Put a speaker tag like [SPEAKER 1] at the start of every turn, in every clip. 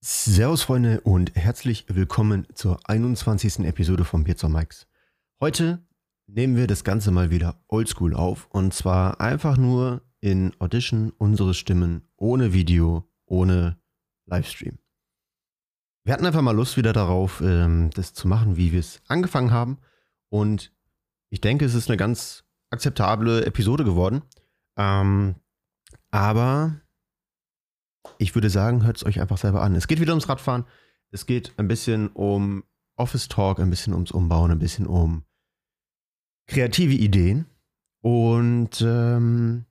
[SPEAKER 1] Servus Freunde und herzlich willkommen zur 21. Episode von Pizza Mikes. Heute nehmen wir das Ganze mal wieder oldschool auf und zwar einfach nur in Audition unsere Stimmen ohne Video, ohne Livestream. Wir hatten einfach mal Lust wieder darauf, ähm, das zu machen, wie wir es angefangen haben und ich denke, es ist eine ganz akzeptable Episode geworden. Ähm, aber ich würde sagen, hört es euch einfach selber an. Es geht wieder ums Radfahren. Es geht ein bisschen um Office Talk, ein bisschen ums Umbauen, ein bisschen um kreative Ideen. Und ähm,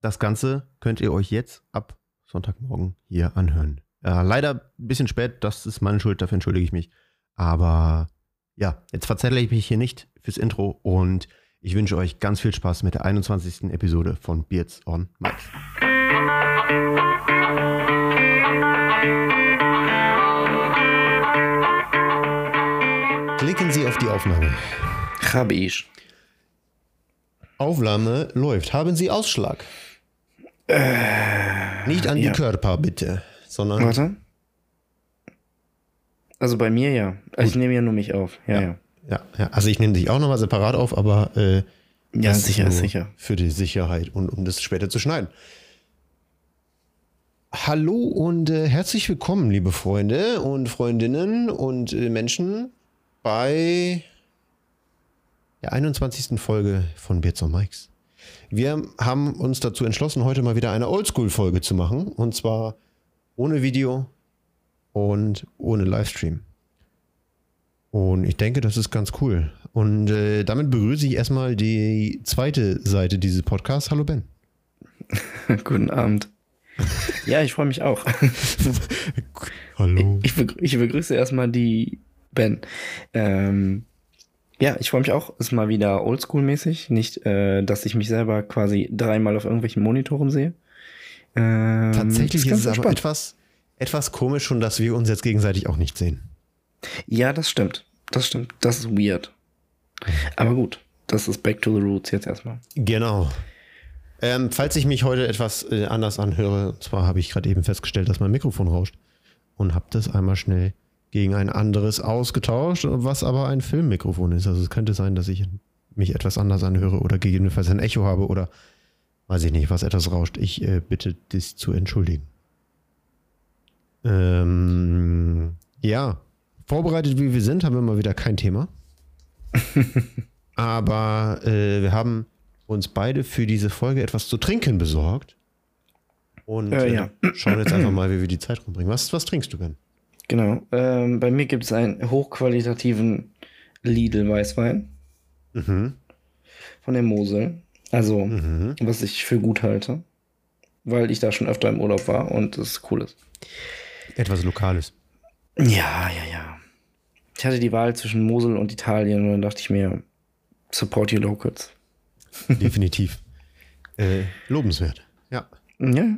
[SPEAKER 1] das Ganze könnt ihr euch jetzt ab Sonntagmorgen hier anhören. Äh, leider ein bisschen spät, das ist meine Schuld, dafür entschuldige ich mich. Aber ja, jetzt verzelle ich mich hier nicht fürs Intro und ich wünsche euch ganz viel Spaß mit der 21. Episode von Beards on Mics. Klicken Sie auf die Aufnahme.
[SPEAKER 2] Habe ich.
[SPEAKER 1] Aufnahme läuft. Haben Sie Ausschlag? Nicht an
[SPEAKER 2] ja.
[SPEAKER 1] die Körper, bitte, sondern
[SPEAKER 2] Warte. Also bei mir ja. Also ich nehme ja nur mich auf. Ja, ja.
[SPEAKER 1] ja, ja. Also ich nehme dich auch nochmal separat auf, aber äh,
[SPEAKER 2] Ja,
[SPEAKER 1] ist
[SPEAKER 2] sicher,
[SPEAKER 1] nur
[SPEAKER 2] sicher.
[SPEAKER 1] Für die Sicherheit und um das später zu schneiden. Hallo und äh, herzlich willkommen, liebe Freunde und Freundinnen und äh, Menschen bei der 21. Folge von Beards on Mikes. Wir haben uns dazu entschlossen, heute mal wieder eine Oldschool-Folge zu machen. Und zwar ohne Video und ohne Livestream. Und ich denke, das ist ganz cool. Und äh, damit begrüße ich erstmal die zweite Seite dieses Podcasts. Hallo Ben.
[SPEAKER 2] Guten Abend. Ja, ich freue mich auch.
[SPEAKER 1] Hallo.
[SPEAKER 2] Ich, ich begrüße erstmal die Ben. Ähm, ja, ich freue mich auch. Ist mal wieder oldschool-mäßig. Nicht, äh, dass ich mich selber quasi dreimal auf irgendwelchen Monitoren sehe. Ähm,
[SPEAKER 1] Tatsächlich ist,
[SPEAKER 2] ganz
[SPEAKER 1] es aber etwas, etwas komisch schon, dass wir uns jetzt gegenseitig auch nicht sehen.
[SPEAKER 2] Ja, das stimmt. Das stimmt. Das ist weird. Aber gut. Das ist back to the roots jetzt erstmal.
[SPEAKER 1] Genau. Ähm, falls ich mich heute etwas äh, anders anhöre, und zwar habe ich gerade eben festgestellt, dass mein Mikrofon rauscht und habe das einmal schnell gegen ein anderes ausgetauscht, was aber ein Filmmikrofon ist. Also es könnte sein, dass ich mich etwas anders anhöre oder gegebenenfalls ein Echo habe oder weiß ich nicht, was etwas rauscht. Ich äh, bitte das zu entschuldigen. Ähm, ja, vorbereitet wie wir sind, haben wir mal wieder kein Thema. Aber äh, wir haben uns beide für diese Folge etwas zu trinken besorgt. Und
[SPEAKER 2] Äh,
[SPEAKER 1] äh,
[SPEAKER 2] ja.
[SPEAKER 1] schauen jetzt einfach mal, wie wir die Zeit rumbringen. Was, was trinkst du denn?
[SPEAKER 2] Genau. Ähm, bei mir gibt es einen hochqualitativen Lidl-Weißwein
[SPEAKER 1] Mhm.
[SPEAKER 2] von der Mosel. Also,
[SPEAKER 1] Mhm.
[SPEAKER 2] was ich für gut halte. Weil ich da schon öfter im Urlaub war und es cool ist.
[SPEAKER 1] Etwas Lokales.
[SPEAKER 2] Ja, ja, ja. Ich hatte die Wahl zwischen Mosel und Italien und dann dachte ich mir, support your locals.
[SPEAKER 1] Definitiv. äh, lobenswert. Ja.
[SPEAKER 2] Ja.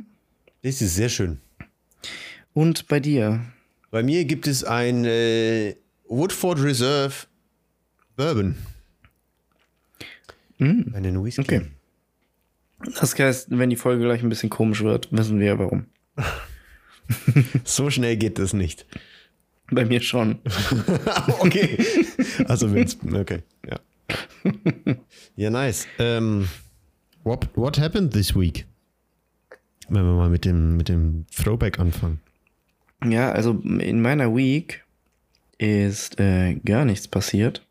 [SPEAKER 1] Das ist sehr schön.
[SPEAKER 2] Und bei dir?
[SPEAKER 1] Bei mir gibt es ein äh, Woodford Reserve Bourbon.
[SPEAKER 2] Mm,
[SPEAKER 1] Einen Whisky.
[SPEAKER 2] okay. Das heißt, wenn die Folge gleich ein bisschen komisch wird, wissen wir warum.
[SPEAKER 1] So schnell geht das nicht.
[SPEAKER 2] Bei mir schon.
[SPEAKER 1] okay. Also wenn's, okay, ja. Ja, nice. Ähm, what, what happened this week? Wenn wir mal mit dem, mit dem Throwback anfangen.
[SPEAKER 2] Ja, also in meiner Week ist äh, gar nichts passiert.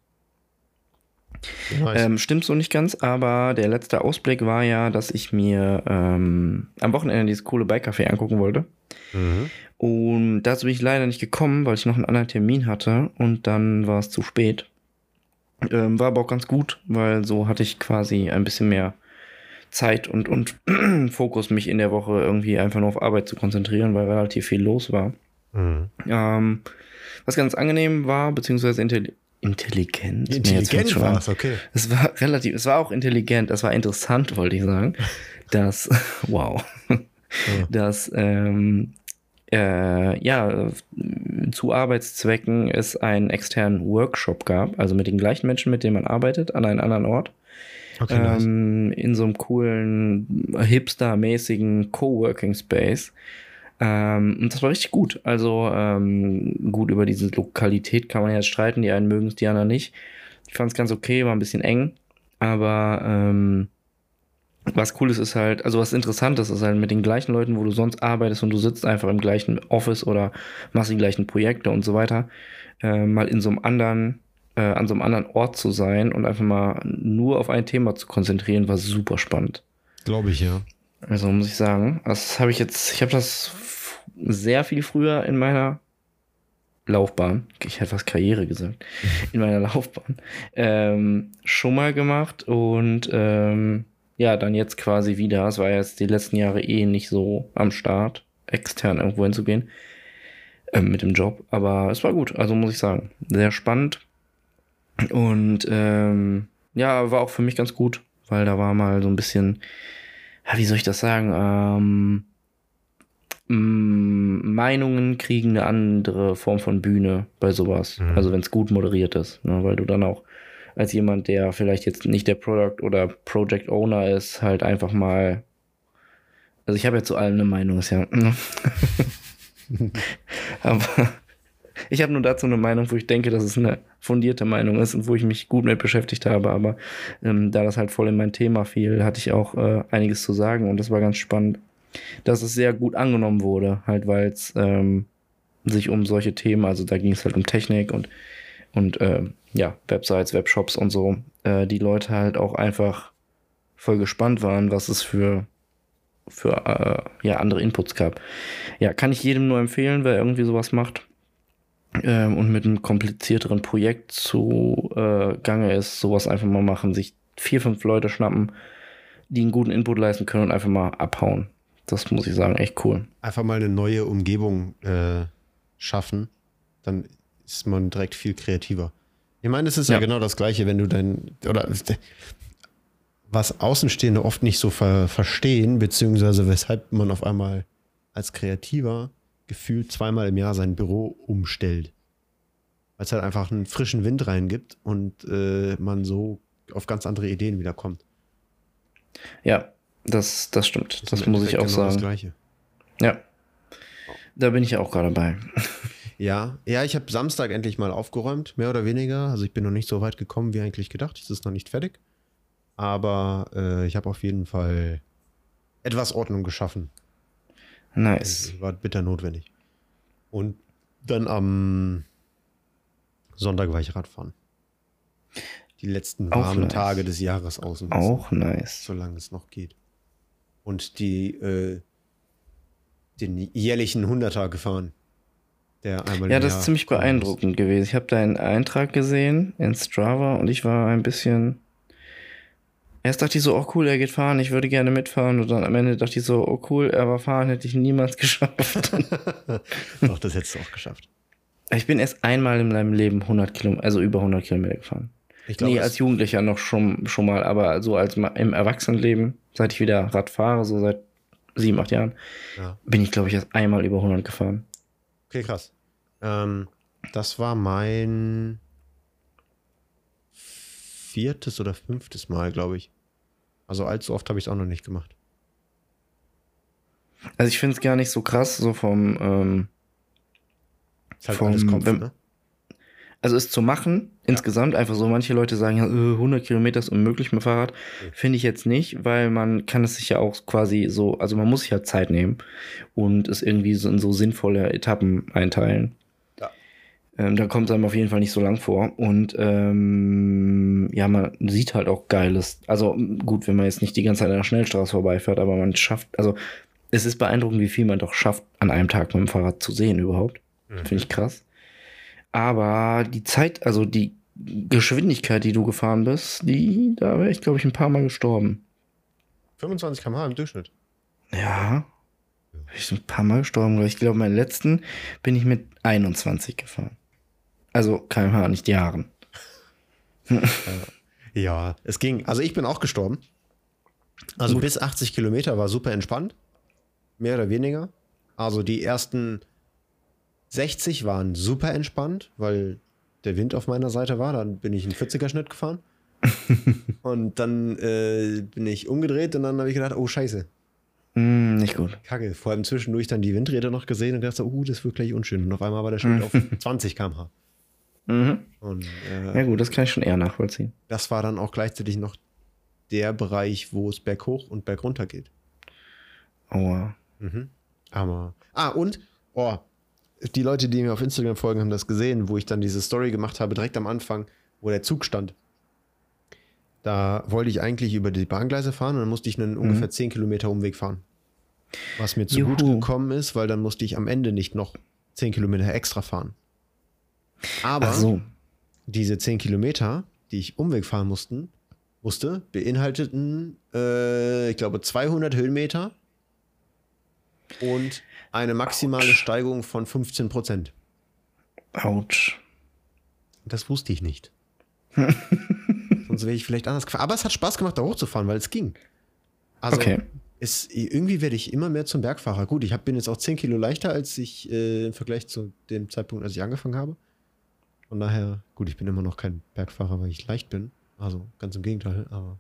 [SPEAKER 1] Nice.
[SPEAKER 2] Ähm, stimmt so nicht ganz, aber der letzte Ausblick war ja, dass ich mir ähm, am Wochenende dieses coole Bike-Café angucken wollte.
[SPEAKER 1] mhm.
[SPEAKER 2] Und dazu bin ich leider nicht gekommen, weil ich noch einen anderen Termin hatte und dann war es zu spät. Ähm, war aber auch ganz gut, weil so hatte ich quasi ein bisschen mehr Zeit und, und Fokus, mich in der Woche irgendwie einfach nur auf Arbeit zu konzentrieren, weil relativ viel los war.
[SPEAKER 1] Mhm.
[SPEAKER 2] Ähm, was ganz angenehm war, beziehungsweise intelli intelligent.
[SPEAKER 1] Intelligent
[SPEAKER 2] an.
[SPEAKER 1] war es, okay.
[SPEAKER 2] Es war relativ, es war auch intelligent, es war interessant, wollte ich sagen, dass, wow, dass, ähm, äh, ja, zu Arbeitszwecken es einen externen Workshop gab, also mit den gleichen Menschen, mit denen man arbeitet, an einem anderen Ort.
[SPEAKER 1] Okay, nice.
[SPEAKER 2] ähm, in so einem coolen, hipster-mäßigen Coworking Space. Ähm, und das war richtig gut. Also ähm, gut, über diese Lokalität kann man jetzt streiten. Die einen mögen es, die anderen nicht. Ich fand es ganz okay, war ein bisschen eng. Aber ähm, was cool ist, ist halt, also was interessant ist, ist halt mit den gleichen Leuten, wo du sonst arbeitest und du sitzt einfach im gleichen Office oder machst die gleichen Projekte und so weiter, äh, mal in so einem anderen, äh, an so einem anderen Ort zu sein und einfach mal nur auf ein Thema zu konzentrieren, war super spannend.
[SPEAKER 1] Glaube ich, ja.
[SPEAKER 2] Also muss ich sagen, das habe ich jetzt, ich habe das sehr viel früher in meiner Laufbahn, ich hätte fast Karriere gesagt, in meiner Laufbahn, ähm, schon mal gemacht und ähm, ja, dann jetzt quasi wieder. Es war jetzt die letzten Jahre eh nicht so am Start, extern irgendwo hinzugehen ähm, mit dem Job, aber es war gut, also muss ich sagen, sehr spannend und ähm, ja, war auch für mich ganz gut, weil da war mal so ein bisschen, ja, wie soll ich das sagen, ähm, Meinungen kriegen eine andere Form von Bühne bei sowas. Mhm. Also wenn es gut moderiert ist, ne? weil du dann auch als jemand, der vielleicht jetzt nicht der Product oder Project Owner ist, halt einfach mal. Also ich habe ja zu allem eine Meinung, ist ja. Ne? Aber ich habe nur dazu eine Meinung, wo ich denke, dass es eine fundierte Meinung ist und wo ich mich gut mit beschäftigt habe. Aber ähm, da das halt voll in mein Thema fiel, hatte ich auch äh, einiges zu sagen und das war ganz spannend dass es sehr gut angenommen wurde, halt weil es ähm, sich um solche Themen, also da ging es halt um Technik und, und äh, ja, Websites, Webshops und so, äh, die Leute halt auch einfach voll gespannt waren, was es für, für äh, ja, andere Inputs gab. Ja, kann ich jedem nur empfehlen, wer irgendwie sowas macht ähm, und mit einem komplizierteren Projekt zu äh, Gange ist, sowas einfach mal machen, sich vier, fünf Leute schnappen, die einen guten Input leisten können und einfach mal abhauen. Das muss ich sagen, echt cool.
[SPEAKER 1] Einfach mal eine neue Umgebung äh, schaffen, dann ist man direkt viel kreativer. Ich meine, es ist ja. ja, genau das Gleiche, wenn du dein, oder was Außenstehende oft nicht so ver verstehen, beziehungsweise weshalb man auf einmal als Kreativer gefühlt zweimal im Jahr sein Büro umstellt. Weil es halt einfach einen frischen Wind reingibt und äh, man so auf ganz andere Ideen wiederkommt.
[SPEAKER 2] Ja, das, das stimmt. Das, das muss ich auch genau sagen. Das Gleiche. Ja. Da bin ich ja auch gerade bei.
[SPEAKER 1] Ja, ja, ich habe Samstag endlich mal aufgeräumt, mehr oder weniger. Also ich bin noch nicht so weit gekommen, wie eigentlich gedacht. Es ist noch nicht fertig. Aber äh, ich habe auf jeden Fall etwas Ordnung geschaffen.
[SPEAKER 2] Nice.
[SPEAKER 1] Das war bitter notwendig. Und dann am Sonntag war ich Radfahren. Die letzten warmen nice. Tage des Jahres außen.
[SPEAKER 2] Auch nice.
[SPEAKER 1] Solange es noch geht und die äh, den jährlichen Hunderter gefahren.
[SPEAKER 2] Der einmal ja, das ist ziemlich beeindruckend ist. gewesen. Ich habe deinen Eintrag gesehen in Strava und ich war ein bisschen. Erst dachte ich so, oh cool, er geht fahren, ich würde gerne mitfahren. Und dann am Ende dachte ich so, oh cool, er war fahren, hätte ich niemals geschafft.
[SPEAKER 1] Doch, das hättest du auch geschafft.
[SPEAKER 2] Ich bin erst einmal in meinem Leben 100 Kilometer, also über 100 Kilometer gefahren. Ich glaub, nee, als Jugendlicher noch schon, schon mal, aber so als im Erwachsenenleben, seit ich wieder Rad fahre, so seit sieben, acht Jahren, ja. bin ich, glaube ich, erst einmal über 100 gefahren.
[SPEAKER 1] Okay, krass. Ähm, das war mein viertes oder fünftes Mal, glaube ich. Also allzu oft habe ich es auch noch nicht gemacht.
[SPEAKER 2] Also ich finde es gar nicht so krass, so vom ähm,
[SPEAKER 1] ist halt vom, alles Kopf, wenn, ne?
[SPEAKER 2] also es zu machen, ja. insgesamt einfach so, manche Leute sagen ja, 100 äh, Kilometer ist unmöglich mit Fahrrad, finde ich jetzt nicht, weil man kann es sich ja auch quasi so, also man muss sich ja Zeit nehmen und es irgendwie so in so sinnvolle Etappen einteilen. Ähm, da kommt es einem auf jeden Fall nicht so lang vor und ähm, ja, man sieht halt auch geiles, also gut, wenn man jetzt nicht die ganze Zeit an der Schnellstraße vorbeifährt, aber man schafft, also es ist beeindruckend, wie viel man doch schafft, an einem Tag mit dem Fahrrad zu sehen überhaupt. Mhm. Finde ich krass. Aber die Zeit, also die Geschwindigkeit, die du gefahren bist, die, da wäre ich, glaube ich, ein paar Mal gestorben.
[SPEAKER 1] 25 km/h im Durchschnitt.
[SPEAKER 2] Ja. Ich bin ein paar Mal gestorben. Ich glaube, meinen letzten bin ich mit 21 gefahren. Also kmh, nicht Jahren.
[SPEAKER 1] ja, es ging. Also ich bin auch gestorben. Also Gut. bis 80 Kilometer war super entspannt. Mehr oder weniger. Also die ersten 60 waren super entspannt, weil der Wind auf meiner Seite war. Dann bin ich einen 40er-Schnitt gefahren. und dann äh, bin ich umgedreht und dann habe ich gedacht, oh Scheiße.
[SPEAKER 2] Mm, Nicht gut.
[SPEAKER 1] Kacke. Vor allem zwischendurch dann die Windräder noch gesehen und gedacht, so, uh, das wird gleich unschön. Und auf einmal war der Schild auf 20 km/h.
[SPEAKER 2] Mhm.
[SPEAKER 1] Und äh,
[SPEAKER 2] Ja gut, das kann ich schon eher nachvollziehen.
[SPEAKER 1] das war dann auch gleichzeitig noch der Bereich, wo es berghoch und bergunter geht.
[SPEAKER 2] Aua.
[SPEAKER 1] Mhm. Aber. Ah, und, oh, die Leute, die mir auf Instagram folgen, haben das gesehen, wo ich dann diese Story gemacht habe, direkt am Anfang, wo der Zug stand. Da wollte ich eigentlich über die Bahngleise fahren und dann musste ich einen ungefähr 10 Kilometer Umweg fahren. Was mir zugute gekommen ist, weil dann musste ich am Ende nicht noch 10 Kilometer extra fahren. Aber
[SPEAKER 2] so.
[SPEAKER 1] diese 10 Kilometer, die ich Umweg fahren mussten, musste, beinhalteten, äh, ich glaube, 200 Höhenmeter und eine maximale Steigung von 15 Prozent.
[SPEAKER 2] Autsch.
[SPEAKER 1] Das wusste ich nicht. Sonst wäre ich vielleicht anders gefahren. Aber es hat Spaß gemacht, da hochzufahren, weil es ging. Also,
[SPEAKER 2] Okay.
[SPEAKER 1] es, irgendwie werde ich immer mehr zum Bergfahrer. Gut, ich hab, bin jetzt auch 10 Kilo leichter, als ich äh, im Vergleich zu dem Zeitpunkt, als ich angefangen habe. Von daher, gut, ich bin immer noch kein Bergfahrer, weil ich leicht bin. Also ganz im Gegenteil, aber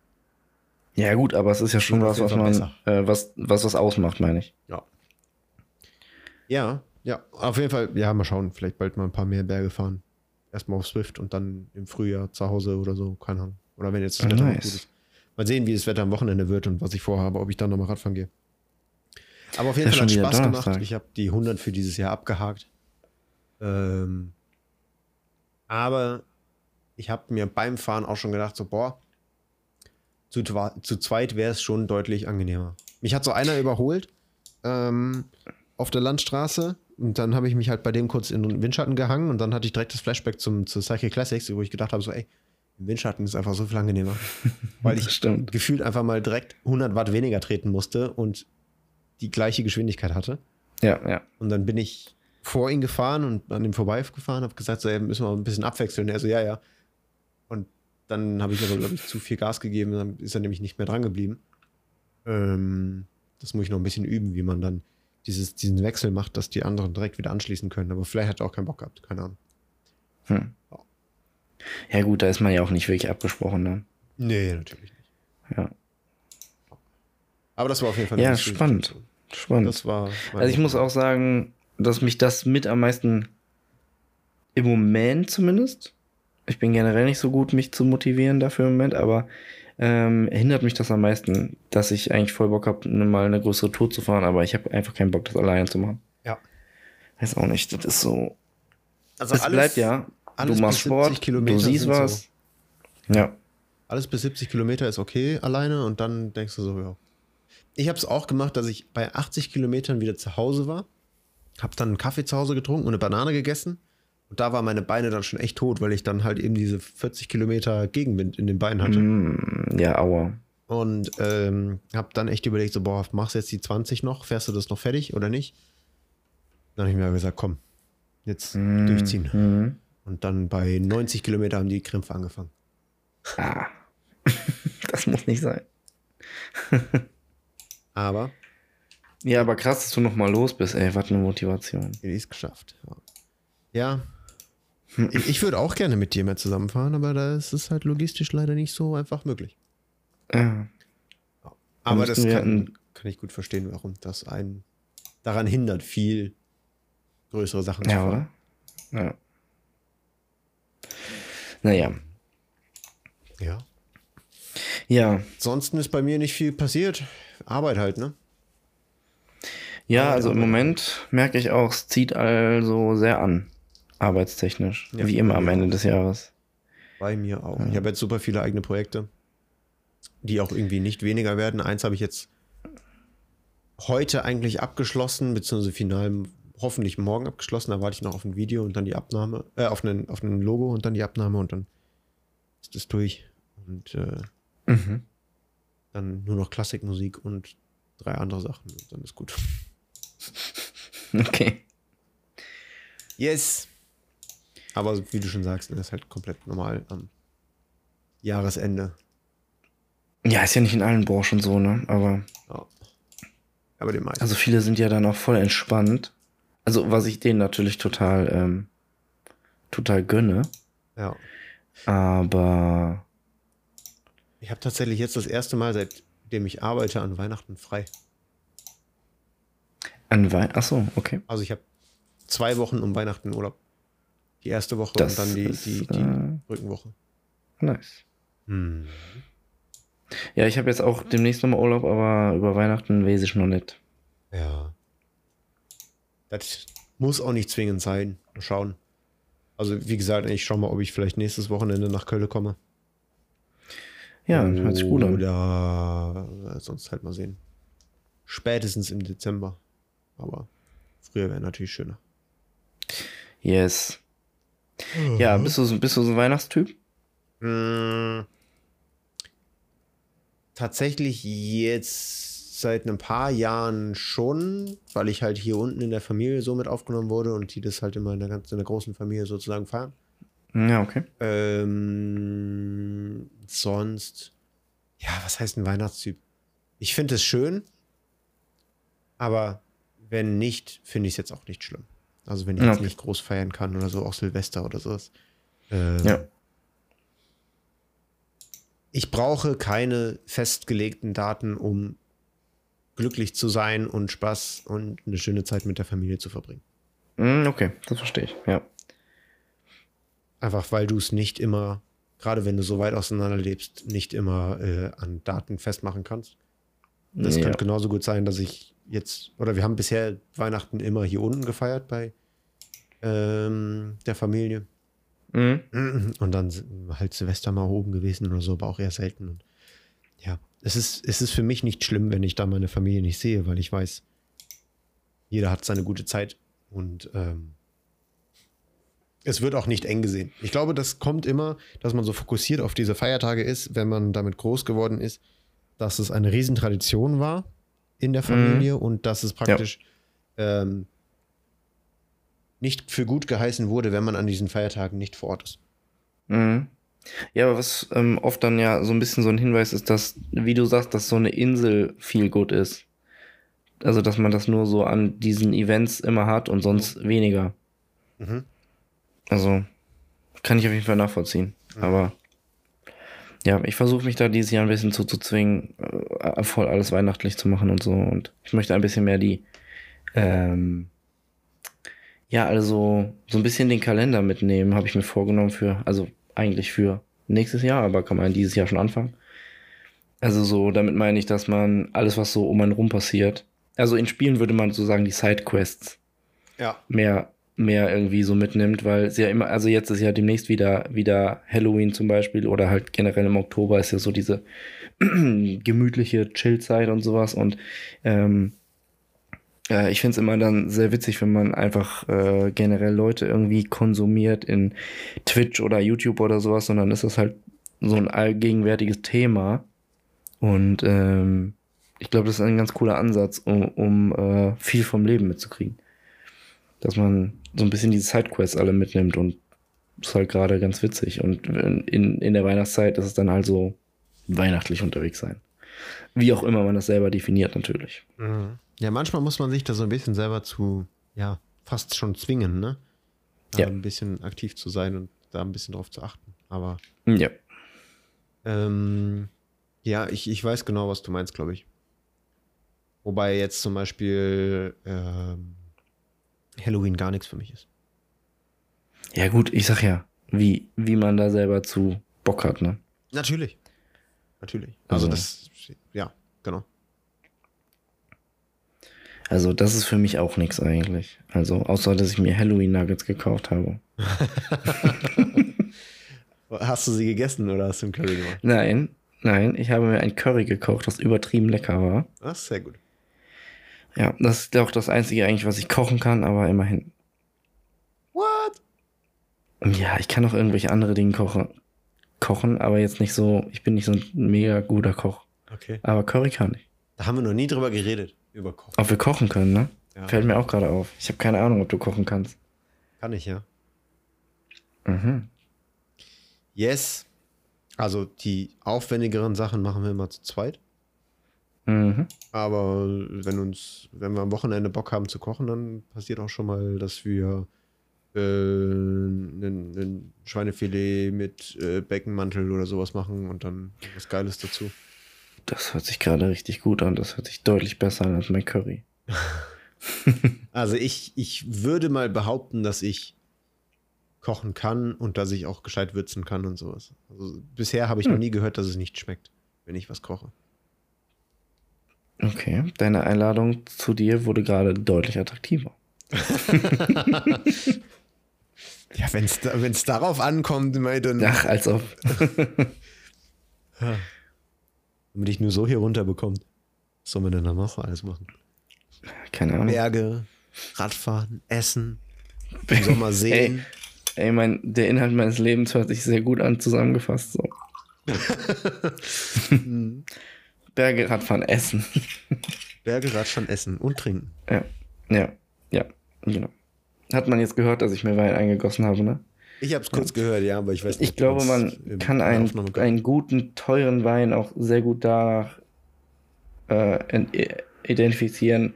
[SPEAKER 2] Ja gut, aber es ist ja schon was, was man, äh, was, was was ausmacht, meine ich.
[SPEAKER 1] ja. Ja, ja, auf jeden Fall, ja, mal schauen, vielleicht bald mal ein paar mehr Berge fahren. Erstmal auf Swift und dann im Frühjahr zu Hause oder so, keine Ahnung. Oder wenn jetzt das Wetter
[SPEAKER 2] nice.
[SPEAKER 1] gut ist. Mal sehen, wie das Wetter am Wochenende wird und was ich vorhabe, ob ich dann nochmal Radfahren gehe. Aber auf jeden Fall hat
[SPEAKER 2] wieder
[SPEAKER 1] Spaß gemacht. Ich habe die 100 für dieses Jahr abgehakt. Ähm, aber ich habe mir beim Fahren auch schon gedacht, so, boah, zu, zu zweit wäre es schon deutlich angenehmer. Mich hat so einer überholt ähm, auf der Landstraße und dann habe ich mich halt bei dem kurz in den Windschatten gehangen und dann hatte ich direkt das Flashback zum, zu Cycle Classics, wo ich gedacht habe, so, ey, im Windschatten ist einfach so viel angenehmer. Weil ich gefühlt einfach mal direkt 100 Watt weniger treten musste und die gleiche Geschwindigkeit hatte.
[SPEAKER 2] Ja, ja.
[SPEAKER 1] Und dann bin ich vor ihn gefahren und an ihm vorbeigefahren, habe gesagt, so, ey, müssen wir ein bisschen abwechseln. Er so, ja, ja. Und dann habe ich aber, glaube ich, zu viel Gas gegeben, dann ist er nämlich nicht mehr dran geblieben. Ähm, das muss ich noch ein bisschen üben, wie man dann dieses, diesen Wechsel macht, dass die anderen direkt wieder anschließen können. Aber vielleicht hat er auch keinen Bock gehabt, keine Ahnung.
[SPEAKER 2] Hm. Ja gut, da ist man ja auch nicht wirklich abgesprochen, ne?
[SPEAKER 1] Nee, natürlich nicht.
[SPEAKER 2] Ja.
[SPEAKER 1] Aber das war auf jeden Fall
[SPEAKER 2] Ja, spannend. Spannend.
[SPEAKER 1] Das war.
[SPEAKER 2] Also ich muss auch sagen, dass mich das mit am meisten im Moment zumindest, ich bin generell nicht so gut, mich zu motivieren dafür im Moment, aber ähm, hindert mich das am meisten, dass ich eigentlich voll Bock habe, mal eine größere Tour zu fahren, aber ich habe einfach keinen Bock, das alleine zu machen.
[SPEAKER 1] Ja.
[SPEAKER 2] Weiß auch nicht, das ist so.
[SPEAKER 1] Also
[SPEAKER 2] es bleibt ja,
[SPEAKER 1] alles
[SPEAKER 2] du machst
[SPEAKER 1] bis 70
[SPEAKER 2] Sport,
[SPEAKER 1] Kilometer
[SPEAKER 2] du siehst
[SPEAKER 1] sind so-
[SPEAKER 2] was. Ja.
[SPEAKER 1] Alles bis 70 Kilometer ist okay alleine und dann denkst du so, ja. Ich habe es auch gemacht, dass ich bei 80 Kilometern wieder zu Hause war, habe dann einen Kaffee zu Hause getrunken und eine Banane gegessen und da waren meine Beine dann schon echt tot, weil ich dann halt eben diese 40 Kilometer Gegenwind in den Beinen hatte.
[SPEAKER 2] Mm, ja, aua.
[SPEAKER 1] Und ähm, habe dann echt überlegt, so, boah, machst du jetzt die 20 noch, fährst du das noch fertig oder nicht? Dann habe ich mir gesagt, komm, jetzt
[SPEAKER 2] Mm,
[SPEAKER 1] durchziehen.
[SPEAKER 2] mhm.
[SPEAKER 1] Und dann bei 90 Kilometer haben die Krämpfe angefangen.
[SPEAKER 2] Ah. das muss nicht sein.
[SPEAKER 1] Aber
[SPEAKER 2] Ja, aber krass, dass du noch mal los bist, ey. Was eine Motivation.
[SPEAKER 1] Ich ist geschafft. Ja. ja. Ich, ich würde auch gerne mit dir mehr zusammenfahren, aber da ist es halt logistisch leider nicht so einfach möglich.
[SPEAKER 2] Ja.
[SPEAKER 1] Aber das kann, kann ich gut verstehen, warum das einen daran hindert, viel größere Sachen
[SPEAKER 2] Ja,
[SPEAKER 1] zu fahren.
[SPEAKER 2] oder? Ja. Naja.
[SPEAKER 1] Ja.
[SPEAKER 2] Ja.
[SPEAKER 1] Ansonsten ist bei mir nicht viel passiert. Arbeit halt, ne?
[SPEAKER 2] Ja, also im. Moment merke ich auch, es zieht also sehr an. Arbeitstechnisch.
[SPEAKER 1] Ja,
[SPEAKER 2] wie immer am
[SPEAKER 1] ja.
[SPEAKER 2] Ende des Jahres.
[SPEAKER 1] Bei mir auch. Ich habe jetzt super viele eigene Projekte, die auch irgendwie nicht weniger werden. Eins habe ich jetzt heute eigentlich abgeschlossen, beziehungsweise final hoffentlich morgen abgeschlossen. Da warte ich noch auf ein Video und dann die Abnahme, äh, auf ein, auf ein Logo und dann die Abnahme und dann ist das durch. Und äh,
[SPEAKER 2] Mhm.
[SPEAKER 1] dann nur noch Klassikmusik und drei andere Sachen und dann ist gut.
[SPEAKER 2] Okay.
[SPEAKER 1] Yes! Aber wie du schon sagst, das ist halt komplett normal am Jahresende.
[SPEAKER 2] Ja, ist ja nicht in allen Branchen so, ne? Aber,
[SPEAKER 1] Ja. Aber den meisten.
[SPEAKER 2] also viele sind ja dann auch voll entspannt. Also, was ich denen natürlich total, ähm, total gönne.
[SPEAKER 1] ja.
[SPEAKER 2] Aber,
[SPEAKER 1] Ich habe tatsächlich jetzt das erste Mal, seitdem ich arbeite, an Weihnachten frei.
[SPEAKER 2] An Weihnachten? Achso, okay.
[SPEAKER 1] Also ich habe zwei Wochen um Weihnachten Urlaub. Die erste Woche
[SPEAKER 2] Das
[SPEAKER 1] und dann die,
[SPEAKER 2] ist,
[SPEAKER 1] die, die
[SPEAKER 2] äh,
[SPEAKER 1] Brückenwoche.
[SPEAKER 2] Nice.
[SPEAKER 1] Hm.
[SPEAKER 2] Ja, ich habe jetzt auch demnächst nochmal Urlaub, aber über Weihnachten weiß ich noch nicht.
[SPEAKER 1] Ja. Das muss auch nicht zwingend sein. Mal schauen. Also, wie gesagt, ich schau mal, ob ich vielleicht nächstes Wochenende nach Köln komme.
[SPEAKER 2] Ja, hört sich gut an.
[SPEAKER 1] Oder sonst halt mal sehen. Spätestens im Dezember. Aber früher wäre natürlich schöner.
[SPEAKER 2] Yes. Ja, bist du, so- bist du so ein Weihnachtstyp?
[SPEAKER 1] Mm. Tatsächlich jetzt seit ein paar Jahren schon, weil ich halt hier unten in der Familie so mit aufgenommen wurde und die das halt immer in der ganzen, in der großen Familie sozusagen feiern.
[SPEAKER 2] Ja, okay.
[SPEAKER 1] Ähm, sonst, ja, was heißt ein Weihnachtstyp? Ich finde es schön, aber wenn nicht, finde ich es jetzt auch nicht schlimm. Also wenn ich jetzt
[SPEAKER 2] Okay.
[SPEAKER 1] nicht groß feiern kann oder so, auch Silvester oder sowas. Ähm,
[SPEAKER 2] Ja.
[SPEAKER 1] Ich brauche keine festgelegten Daten, um glücklich zu sein und Spaß und eine schöne Zeit mit der Familie zu verbringen.
[SPEAKER 2] Mm, Okay, das verstehe ich. Ja.
[SPEAKER 1] Einfach weil du es nicht immer, gerade wenn du so weit auseinander lebst, nicht immer äh, an Daten festmachen kannst. Das
[SPEAKER 2] ja.
[SPEAKER 1] könnte genauso gut sein, dass ich jetzt, oder wir haben bisher Weihnachten immer hier unten gefeiert bei ähm, der Familie.
[SPEAKER 2] Mhm.
[SPEAKER 1] Und dann halt Silvester mal oben gewesen oder so, aber auch eher selten. Und ja, es ist, es ist für mich nicht schlimm, wenn ich da meine Familie nicht sehe, weil ich weiß, jeder hat seine gute Zeit und ähm, es wird auch nicht eng gesehen. Ich glaube, das kommt immer, dass man so fokussiert auf diese Feiertage ist, wenn man damit groß geworden ist, dass es eine Riesentradition war in der Familie und dass es praktisch ähm, nicht für gut geheißen wurde, wenn man an diesen Feiertagen nicht vor Ort ist.
[SPEAKER 2] Mhm. Ja, aber was ähm, oft dann ja so ein bisschen so ein Hinweis ist, dass, wie du sagst, dass so eine Insel viel gut ist. Also, dass man das nur so an diesen Events immer hat und sonst weniger.
[SPEAKER 1] Mhm.
[SPEAKER 2] Also, kann ich auf jeden Fall nachvollziehen. Aber ja, ich versuche mich da dieses Jahr ein bisschen zu, zu zwingen, äh, voll alles weihnachtlich zu machen und so. Und ich möchte ein bisschen mehr die, ähm, ja, also so ein bisschen den Kalender mitnehmen, habe ich mir vorgenommen für, also eigentlich für nächstes Jahr, aber kann man dieses Jahr schon anfangen. Also so, damit meine ich, dass man alles, was so um einen rum passiert, also in Spielen würde man sozusagen die Sidequests
[SPEAKER 1] Ja.
[SPEAKER 2] mehr, mehr irgendwie so mitnimmt, weil es ja immer, also jetzt ist ja demnächst wieder, wieder Halloween zum Beispiel oder halt generell im Oktober ist ja so diese gemütliche Chillzeit und sowas und ähm, äh, ich finde es immer dann sehr witzig, wenn man einfach äh, generell Leute irgendwie konsumiert in Twitch oder YouTube oder sowas, sondern ist das halt so ein allgegenwärtiges Thema und ähm, ich glaube, das ist ein ganz cooler Ansatz, um, um äh, viel vom Leben mitzukriegen. Dass man so ein bisschen diese Sidequests alle mitnimmt und ist halt gerade ganz witzig. Und in, in der Weihnachtszeit ist es dann halt so weihnachtlich unterwegs sein. Wie auch immer man das selber definiert, natürlich.
[SPEAKER 1] Ja, manchmal muss man sich da so ein bisschen selber zu, ja, fast schon zwingen, ne? Da
[SPEAKER 2] Ja.
[SPEAKER 1] ein bisschen aktiv zu sein und da ein bisschen drauf zu achten. Aber
[SPEAKER 2] Ja.
[SPEAKER 1] ähm, ja, ich, ich weiß genau, was du meinst, glaube ich. Wobei jetzt zum Beispiel ähm, Halloween gar nichts für mich ist.
[SPEAKER 2] Ja, gut, ich sag ja, wie, wie man da selber zu Bock hat, ne?
[SPEAKER 1] Natürlich. Natürlich. Also
[SPEAKER 2] Also-
[SPEAKER 1] das, ja, genau.
[SPEAKER 2] Also, das ist für mich auch nichts eigentlich. Also, außer dass ich mir Halloween Nuggets gekauft habe.
[SPEAKER 1] Hast du sie gegessen oder hast du einen Curry gemacht?
[SPEAKER 2] Nein, nein, ich habe mir ein Curry gekocht, das übertrieben lecker war.
[SPEAKER 1] Das ist sehr gut.
[SPEAKER 2] Ja, das ist auch das Einzige eigentlich, was ich kochen kann, aber immerhin.
[SPEAKER 1] What?
[SPEAKER 2] Ja, ich kann auch irgendwelche andere Dinge kochen, kochen, aber jetzt nicht so, ich bin nicht so ein mega guter Koch.
[SPEAKER 1] Okay.
[SPEAKER 2] Aber Curry kann ich.
[SPEAKER 1] Da haben wir noch nie drüber geredet, über Kochen.
[SPEAKER 2] Ob wir kochen können, ne?
[SPEAKER 1] Ja.
[SPEAKER 2] Fällt mir auch gerade auf. Ich habe keine Ahnung, ob du kochen kannst.
[SPEAKER 1] Kann ich, ja.
[SPEAKER 2] Mhm.
[SPEAKER 1] Yes. Also die aufwendigeren Sachen machen wir immer zu zweit.
[SPEAKER 2] Mhm.
[SPEAKER 1] Aber wenn uns, wenn wir am Wochenende Bock haben zu kochen, dann passiert auch schon mal, dass wir äh, ein, ein Schweinefilet mit äh, Beckenmantel oder sowas machen und dann was Geiles dazu.
[SPEAKER 2] Das hört sich gerade richtig gut an. Das hört sich deutlich besser an als mein Curry.
[SPEAKER 1] also ich, ich würde mal behaupten, dass ich kochen kann und dass ich auch gescheit würzen kann und sowas. Also bisher habe ich hm. noch nie gehört, dass es nicht schmeckt, wenn ich was koche.
[SPEAKER 2] Okay, deine Einladung zu dir wurde gerade deutlich attraktiver.
[SPEAKER 1] ja, wenn es darauf ankommt, dann.
[SPEAKER 2] Ach, als ob.
[SPEAKER 1] Damit ich nur so hier runterbekomme. Was soll man denn dann noch alles machen?
[SPEAKER 2] Keine Ahnung.
[SPEAKER 1] Berge, Radfahren, Essen, im Sommer sehen.
[SPEAKER 2] Ey, ey mein, der Inhalt meines Lebens hört sich sehr gut an, zusammengefasst so. Berge, Radfahren, Essen.
[SPEAKER 1] Berge, Radfahren, Essen und trinken.
[SPEAKER 2] Ja, ja, ja, genau. Hat man jetzt gehört, dass ich mir Wein eingegossen habe, ne?
[SPEAKER 1] Ich habe es kurz ja. gehört, ja, aber ich weiß
[SPEAKER 2] nicht. Ich glaube, man kann einen, einen guten, teuren Wein auch sehr gut danach äh, identifizieren,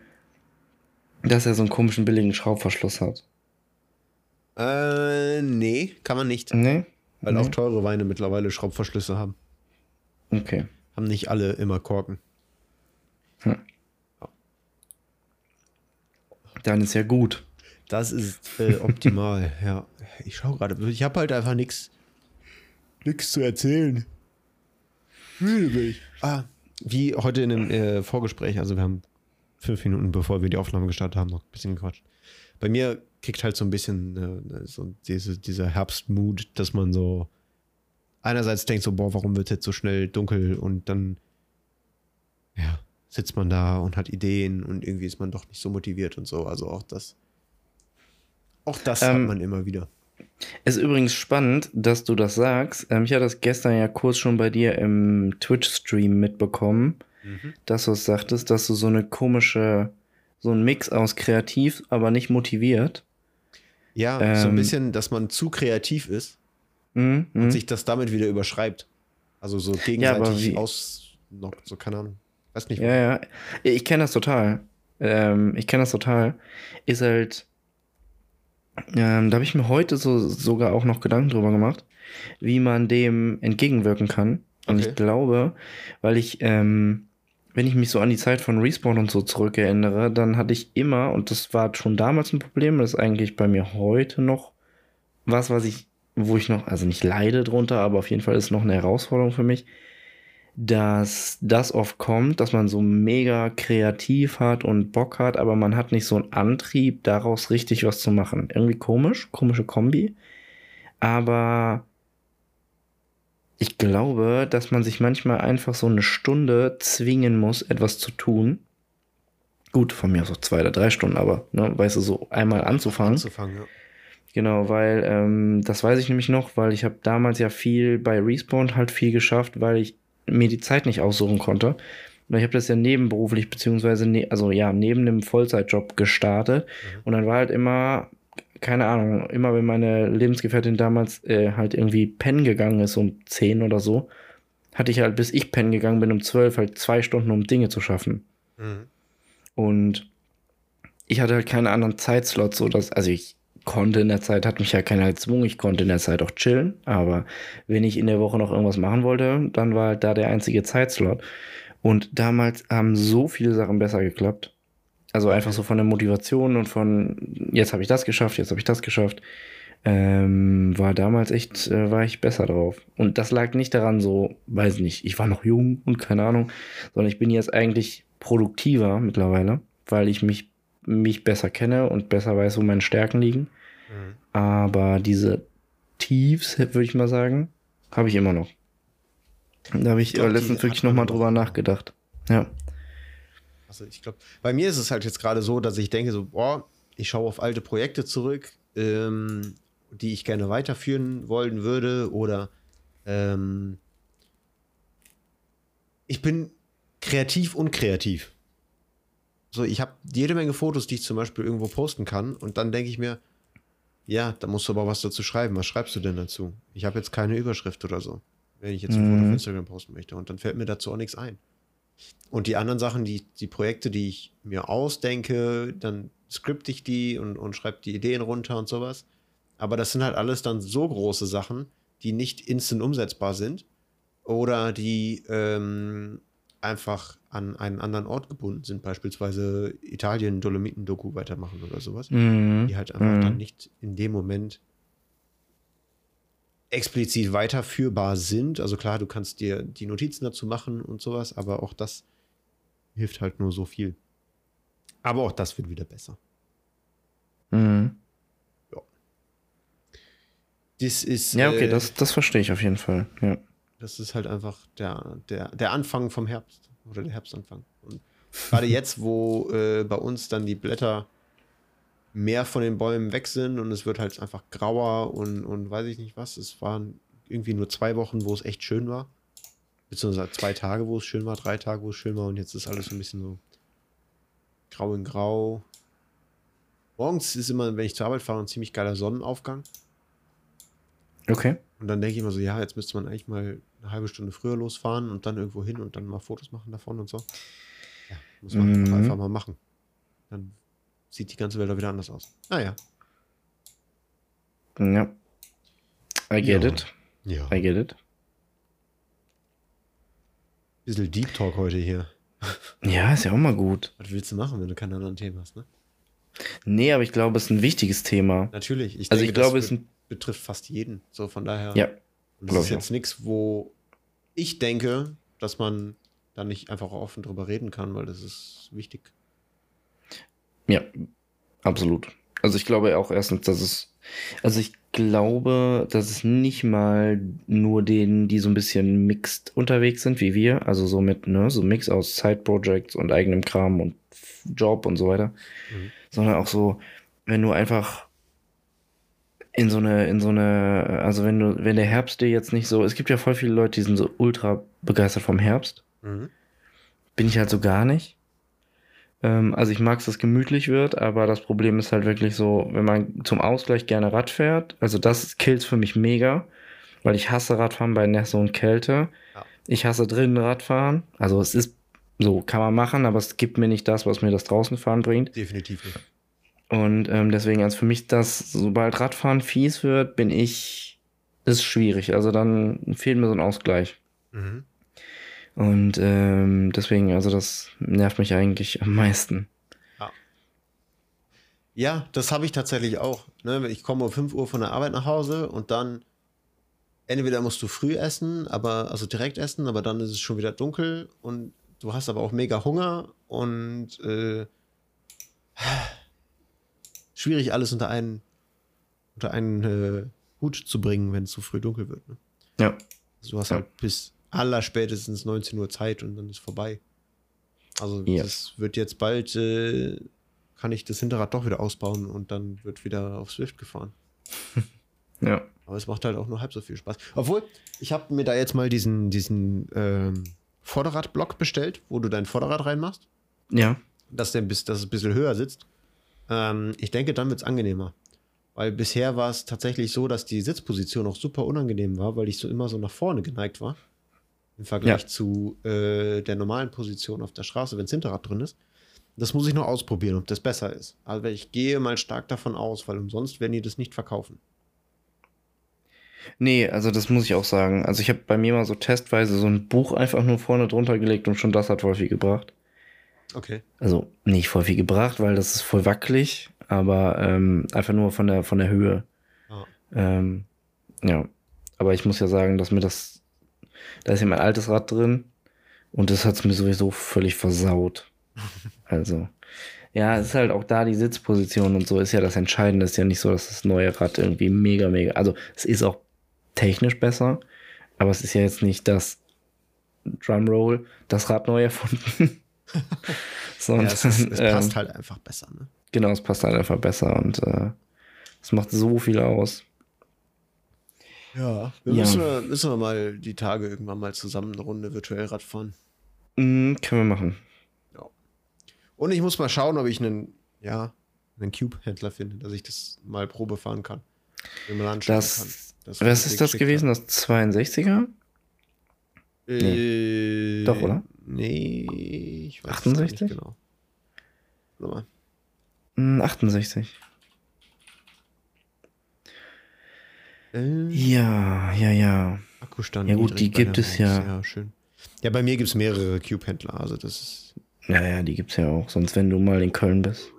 [SPEAKER 2] dass er so einen komischen, billigen Schraubverschluss hat.
[SPEAKER 1] Äh, nee, kann man nicht.
[SPEAKER 2] Nee?
[SPEAKER 1] Weil
[SPEAKER 2] nee.
[SPEAKER 1] auch teure Weine mittlerweile Schraubverschlüsse haben.
[SPEAKER 2] Okay.
[SPEAKER 1] Haben nicht alle immer Korken.
[SPEAKER 2] Hm. Dann ist ja gut.
[SPEAKER 1] Das ist äh, optimal, ja. Ich schaue gerade, ich habe halt einfach nichts nichts zu erzählen. Müde bin ich. Ah, wie heute in einem äh, Vorgespräch, also wir haben fünf Minuten bevor wir die Aufnahme gestartet haben, noch ein bisschen gequatscht. Bei mir kriegt halt so ein bisschen äh, so diese, dieser Herbstmut, dass man so einerseits denkt so, boah, warum wird es jetzt so schnell dunkel und dann ja, sitzt man da und hat Ideen und irgendwie ist man doch nicht so motiviert und so. Also auch das, auch das ähm, hat man immer wieder.
[SPEAKER 2] Es ist übrigens spannend, dass du das sagst. Ähm, ich hatte das gestern ja kurz schon bei dir im Twitch-Stream mitbekommen, mhm. dass du es sagtest, dass du so eine komische, so ein Mix aus kreativ, aber nicht motiviert.
[SPEAKER 1] Ja, ähm, so ein ähm, bisschen, dass man zu kreativ ist mhm, und mhm. sich das damit wieder überschreibt. Also so gegenseitig ja, auslockt, so keine Ahnung. Weiß nicht.
[SPEAKER 2] Ja, ja. Ich kenne das total. Ähm, ich kenne das total. Ist halt ähm, da habe ich mir heute so sogar auch noch Gedanken drüber gemacht, wie man dem entgegenwirken kann. Und okay. ich glaube, weil ich, ähm, wenn ich mich so an die Zeit von Respawn und so zurückerinnere, dann hatte ich immer, und das war schon damals ein Problem, das ist eigentlich bei mir heute noch was, was ich, wo ich noch, also nicht leide drunter, aber auf jeden Fall ist noch eine Herausforderung für mich, dass das oft kommt, dass man so mega kreativ hat und Bock hat, aber man hat nicht so einen Antrieb, daraus richtig was zu machen. Irgendwie komisch, komische Kombi. Aber ich glaube, dass man sich manchmal einfach so eine Stunde zwingen muss, etwas zu tun. Gut, von mir aus auch zwei oder drei Stunden, aber, ne, weißt du, so einmal anzufangen.
[SPEAKER 1] Anzufangen, ja.
[SPEAKER 2] Genau, weil ähm, das weiß ich nämlich noch, weil ich habe damals ja viel bei Respawn halt viel geschafft, weil ich mir die Zeit nicht aussuchen konnte. Weil ich habe das ja nebenberuflich, beziehungsweise, ne, also ja, neben dem Vollzeitjob gestartet. Mhm. Und dann war halt immer, keine Ahnung, immer wenn meine Lebensgefährtin damals äh, halt irgendwie pennen gegangen ist um 10 oder so, hatte ich halt, bis ich pennen gegangen bin um 12, halt zwei Stunden, um Dinge zu schaffen. Mhm. Und ich hatte halt keine anderen Zeitslots, so dass, also ich konnte in der Zeit, hat mich ja keiner gezwungen, ich konnte in der Zeit auch chillen, aber wenn ich in der Woche noch irgendwas machen wollte, dann war halt da der einzige Zeitslot. Und damals haben so viele Sachen besser geklappt. Also einfach so von der Motivation und von jetzt habe ich das geschafft, jetzt habe ich das geschafft. Ähm, war damals echt, äh, war ich besser drauf. Und das lag nicht daran, so, weiß nicht, ich war noch jung und keine Ahnung, sondern ich bin jetzt eigentlich produktiver mittlerweile, weil ich mich, mich besser kenne und besser weiß, wo meine Stärken liegen. Mhm. Aber diese Tiefs, würde ich mal sagen, habe ich immer noch. Da habe ich glaub, letztens wirklich nochmal drüber nachgedacht. Ja.
[SPEAKER 1] Also ich glaube, bei mir ist es halt jetzt gerade so, dass ich denke so, boah, ich schaue auf alte Projekte zurück, ähm, die ich gerne weiterführen wollen würde oder ähm, ich bin kreativ und kreativ. So, ich habe jede Menge Fotos, die ich zum Beispiel irgendwo posten kann und dann denke ich mir, ja, da musst du aber was dazu schreiben. Was schreibst du denn dazu? Ich habe jetzt keine Überschrift oder so, wenn ich jetzt ein Foto auf mhm. Instagram posten möchte. Und dann fällt mir dazu auch nichts ein. Und die anderen Sachen, die, die Projekte, die ich mir ausdenke, dann skripte ich die und, und schreibe die Ideen runter und sowas. Aber das sind halt alles dann so große Sachen, die nicht instant umsetzbar sind oder die ähm, einfach an einen anderen Ort gebunden sind, beispielsweise Italien Dolomiten-Doku weitermachen oder sowas,
[SPEAKER 2] Mhm.
[SPEAKER 1] die halt einfach
[SPEAKER 2] Mhm.
[SPEAKER 1] dann nicht in dem Moment explizit weiterführbar sind. Also klar, du kannst dir die Notizen dazu machen und sowas, aber auch das hilft halt nur so viel. Aber auch das wird wieder besser.
[SPEAKER 2] Mhm.
[SPEAKER 1] Das ist,
[SPEAKER 2] Ja, okay,
[SPEAKER 1] äh,
[SPEAKER 2] das, das verstehe ich auf jeden Fall. Ja.
[SPEAKER 1] das ist halt einfach der, der, der Anfang vom Herbst oder der Herbstanfang. Und gerade jetzt, wo äh, bei uns dann die Blätter mehr von den Bäumen weg sind und es wird halt einfach grauer und, und weiß ich nicht was. Es waren irgendwie nur zwei Wochen, wo es echt schön war. Beziehungsweise zwei Tage, wo es schön war, drei Tage, wo es schön war und jetzt ist alles so ein bisschen so grau in grau. Morgens ist immer, wenn ich zur Arbeit fahre, ein ziemlich geiler Sonnenaufgang.
[SPEAKER 2] Okay.
[SPEAKER 1] Und dann denke ich immer so, ja, jetzt müsste man eigentlich mal eine halbe Stunde früher losfahren und dann irgendwo hin und dann mal Fotos machen davon und so. Ja, muss man
[SPEAKER 2] Mhm.
[SPEAKER 1] einfach mal machen. Dann sieht die ganze Welt auch wieder anders aus. Ah ja.
[SPEAKER 2] Ja. I get
[SPEAKER 1] Ja.
[SPEAKER 2] it.
[SPEAKER 1] Ja.
[SPEAKER 2] I get it.
[SPEAKER 1] Bisschen Deep Talk heute hier.
[SPEAKER 2] Ja, ist ja auch mal gut.
[SPEAKER 1] Was willst du machen, wenn du keine anderen Themen hast, ne?
[SPEAKER 2] Nee, aber ich glaube, es ist ein wichtiges Thema.
[SPEAKER 1] Natürlich. Ich
[SPEAKER 2] Also
[SPEAKER 1] denke,
[SPEAKER 2] ich glaube, es
[SPEAKER 1] betrifft fast jeden. So von daher.
[SPEAKER 2] Ja.
[SPEAKER 1] Und das ist jetzt nichts, wo ich denke, dass man da nicht einfach offen drüber reden kann, weil das ist wichtig.
[SPEAKER 2] Ja, absolut. Also ich glaube auch erstens, dass es, also ich glaube, dass es nicht mal nur denen, die so ein bisschen mixed unterwegs sind, wie wir, also so mit, ne, so Mix aus Side-Projects und eigenem Kram und Job und so weiter,
[SPEAKER 1] Mhm.
[SPEAKER 2] Sondern auch so, wenn du einfach in so eine, in so eine, also wenn du, wenn der Herbst dir jetzt nicht so, es gibt ja voll viele Leute, die sind so ultra begeistert vom Herbst.
[SPEAKER 1] Mhm.
[SPEAKER 2] Bin ich halt so gar nicht. Ähm, also ich mag es, dass es gemütlich wird, aber das Problem ist halt wirklich so, wenn man zum Ausgleich gerne Rad fährt, also das kills für mich mega, weil ich hasse Radfahren bei Nässe und Kälte.
[SPEAKER 1] Ja.
[SPEAKER 2] Ich hasse drinnen Radfahren. Also es ist so, kann man machen, aber es gibt mir nicht das, was mir das Draußenfahren bringt.
[SPEAKER 1] Definitiv nicht.
[SPEAKER 2] Und ähm, deswegen, als für mich das, sobald Radfahren fies wird, bin ich, ist schwierig. Also dann fehlt mir so ein Ausgleich.
[SPEAKER 1] Mhm.
[SPEAKER 2] Und ähm, deswegen, also das nervt mich eigentlich am meisten.
[SPEAKER 1] Ja, das habe ich tatsächlich auch. Ne? Ich komme um 5 Uhr von der Arbeit nach Hause und dann entweder musst du früh essen, aber also direkt essen, aber dann ist es schon wieder dunkel und du hast aber auch mega Hunger und äh, schwierig alles unter einen unter einen äh, Hut zu bringen, wenn es zu früh dunkel wird. Ne?
[SPEAKER 2] Ja.
[SPEAKER 1] Also du hast
[SPEAKER 2] Ja.
[SPEAKER 1] halt bis allerspätestens 19 Uhr Zeit und dann ist vorbei. Also das wird jetzt bald, äh, kann ich das Hinterrad doch wieder ausbauen und dann wird wieder auf Swift gefahren.
[SPEAKER 2] Ja.
[SPEAKER 1] Aber es macht halt auch nur halb so viel Spaß. Obwohl, ich habe mir da jetzt mal diesen, diesen ähm, Vorderradblock bestellt, wo du dein Vorderrad reinmachst,
[SPEAKER 2] Ja.
[SPEAKER 1] dass, der, dass es ein bisschen höher sitzt. Ähm, ich denke, dann wird es angenehmer. Weil bisher war es tatsächlich so, dass die Sitzposition auch super unangenehm war, weil ich so immer so nach vorne geneigt war. Im Vergleich
[SPEAKER 2] Ja.
[SPEAKER 1] zu äh, der normalen Position auf der Straße, wenn das Hinterrad drin ist. Das muss ich noch ausprobieren, ob das besser ist. Aber ich gehe mal stark davon aus, weil umsonst werden die das nicht verkaufen.
[SPEAKER 2] Nee, also das muss ich auch sagen. Also ich habe bei mir mal so testweise so ein Buch einfach nur vorne drunter gelegt und schon das hat voll viel gebracht.
[SPEAKER 1] Okay.
[SPEAKER 2] Also nicht voll viel gebracht, weil das ist voll wackelig, aber ähm, einfach nur von der von der Höhe.
[SPEAKER 1] Ja.
[SPEAKER 2] Ähm, ja. Aber ich muss ja sagen, dass mir das, da ist ja mein altes Rad drin und das hat es mir sowieso völlig versaut. Also, ja, es ist halt auch da die Sitzposition und so ist ja das Entscheidende. Es ist ja nicht so, dass das neue Rad irgendwie mega, mega, also es ist auch technisch besser, aber es ist ja jetzt nicht das Drumroll, das Rad neu erfunden. Sondern,
[SPEAKER 1] Ja, es, ist, es
[SPEAKER 2] ähm,
[SPEAKER 1] passt halt einfach besser. Ne?
[SPEAKER 2] Genau, es passt halt einfach besser und äh, es macht so viel aus.
[SPEAKER 1] Ja. Wir
[SPEAKER 2] Ja.
[SPEAKER 1] Müssen, wir, müssen wir mal die Tage irgendwann mal zusammen eine Runde virtuell Rad fahren.
[SPEAKER 2] Mm, können wir machen.
[SPEAKER 1] Und ich muss mal schauen, ob ich einen, ja, einen Cube-Händler finde, dass ich das mal Probe fahren kann. Wenn man anschauen
[SPEAKER 2] Das,
[SPEAKER 1] kann. Das
[SPEAKER 2] was ist das gewesen? Das 62er?
[SPEAKER 1] Äh,
[SPEAKER 2] Doch, oder?
[SPEAKER 1] Nee, ich weiß es gar
[SPEAKER 2] 68?
[SPEAKER 1] nicht genau. Warte mal.
[SPEAKER 2] Mm, 68.
[SPEAKER 1] Äh,
[SPEAKER 2] Ja, ja, ja.
[SPEAKER 1] Akkustand.
[SPEAKER 2] Ja gut, die gibt es ja.
[SPEAKER 1] Ja, schön. Ja, bei mir gibt es mehrere Cube-Händler, also das ist.
[SPEAKER 2] Ja, ja, die gibt es ja auch. Sonst, wenn du mal in Köln bist.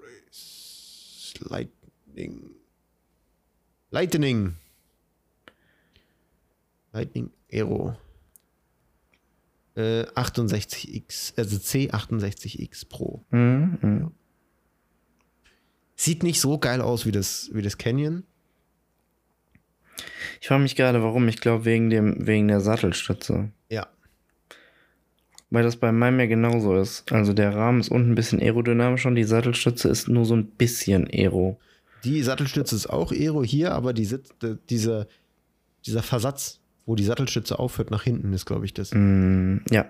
[SPEAKER 1] Lightning. Lightning. Lightning Aero. Äh, 68X, also C68X Pro.
[SPEAKER 2] Mhm, mhm.
[SPEAKER 1] Sieht nicht so geil aus wie das, wie das Canyon.
[SPEAKER 2] Ich frage mich gerade, warum. Ich glaube, wegen, dem, wegen der Sattelstütze.
[SPEAKER 1] Ja.
[SPEAKER 2] Weil das bei meinem ja genauso ist. Also der Rahmen ist unten ein bisschen aerodynamisch und die Sattelstütze ist nur so ein bisschen aero.
[SPEAKER 1] Die Sattelstütze ist auch Aero hier, aber die Sitz, äh, dieser, dieser Versatz, wo die Sattelstütze aufhört nach hinten, ist, glaube ich, das.
[SPEAKER 2] Mm, ja.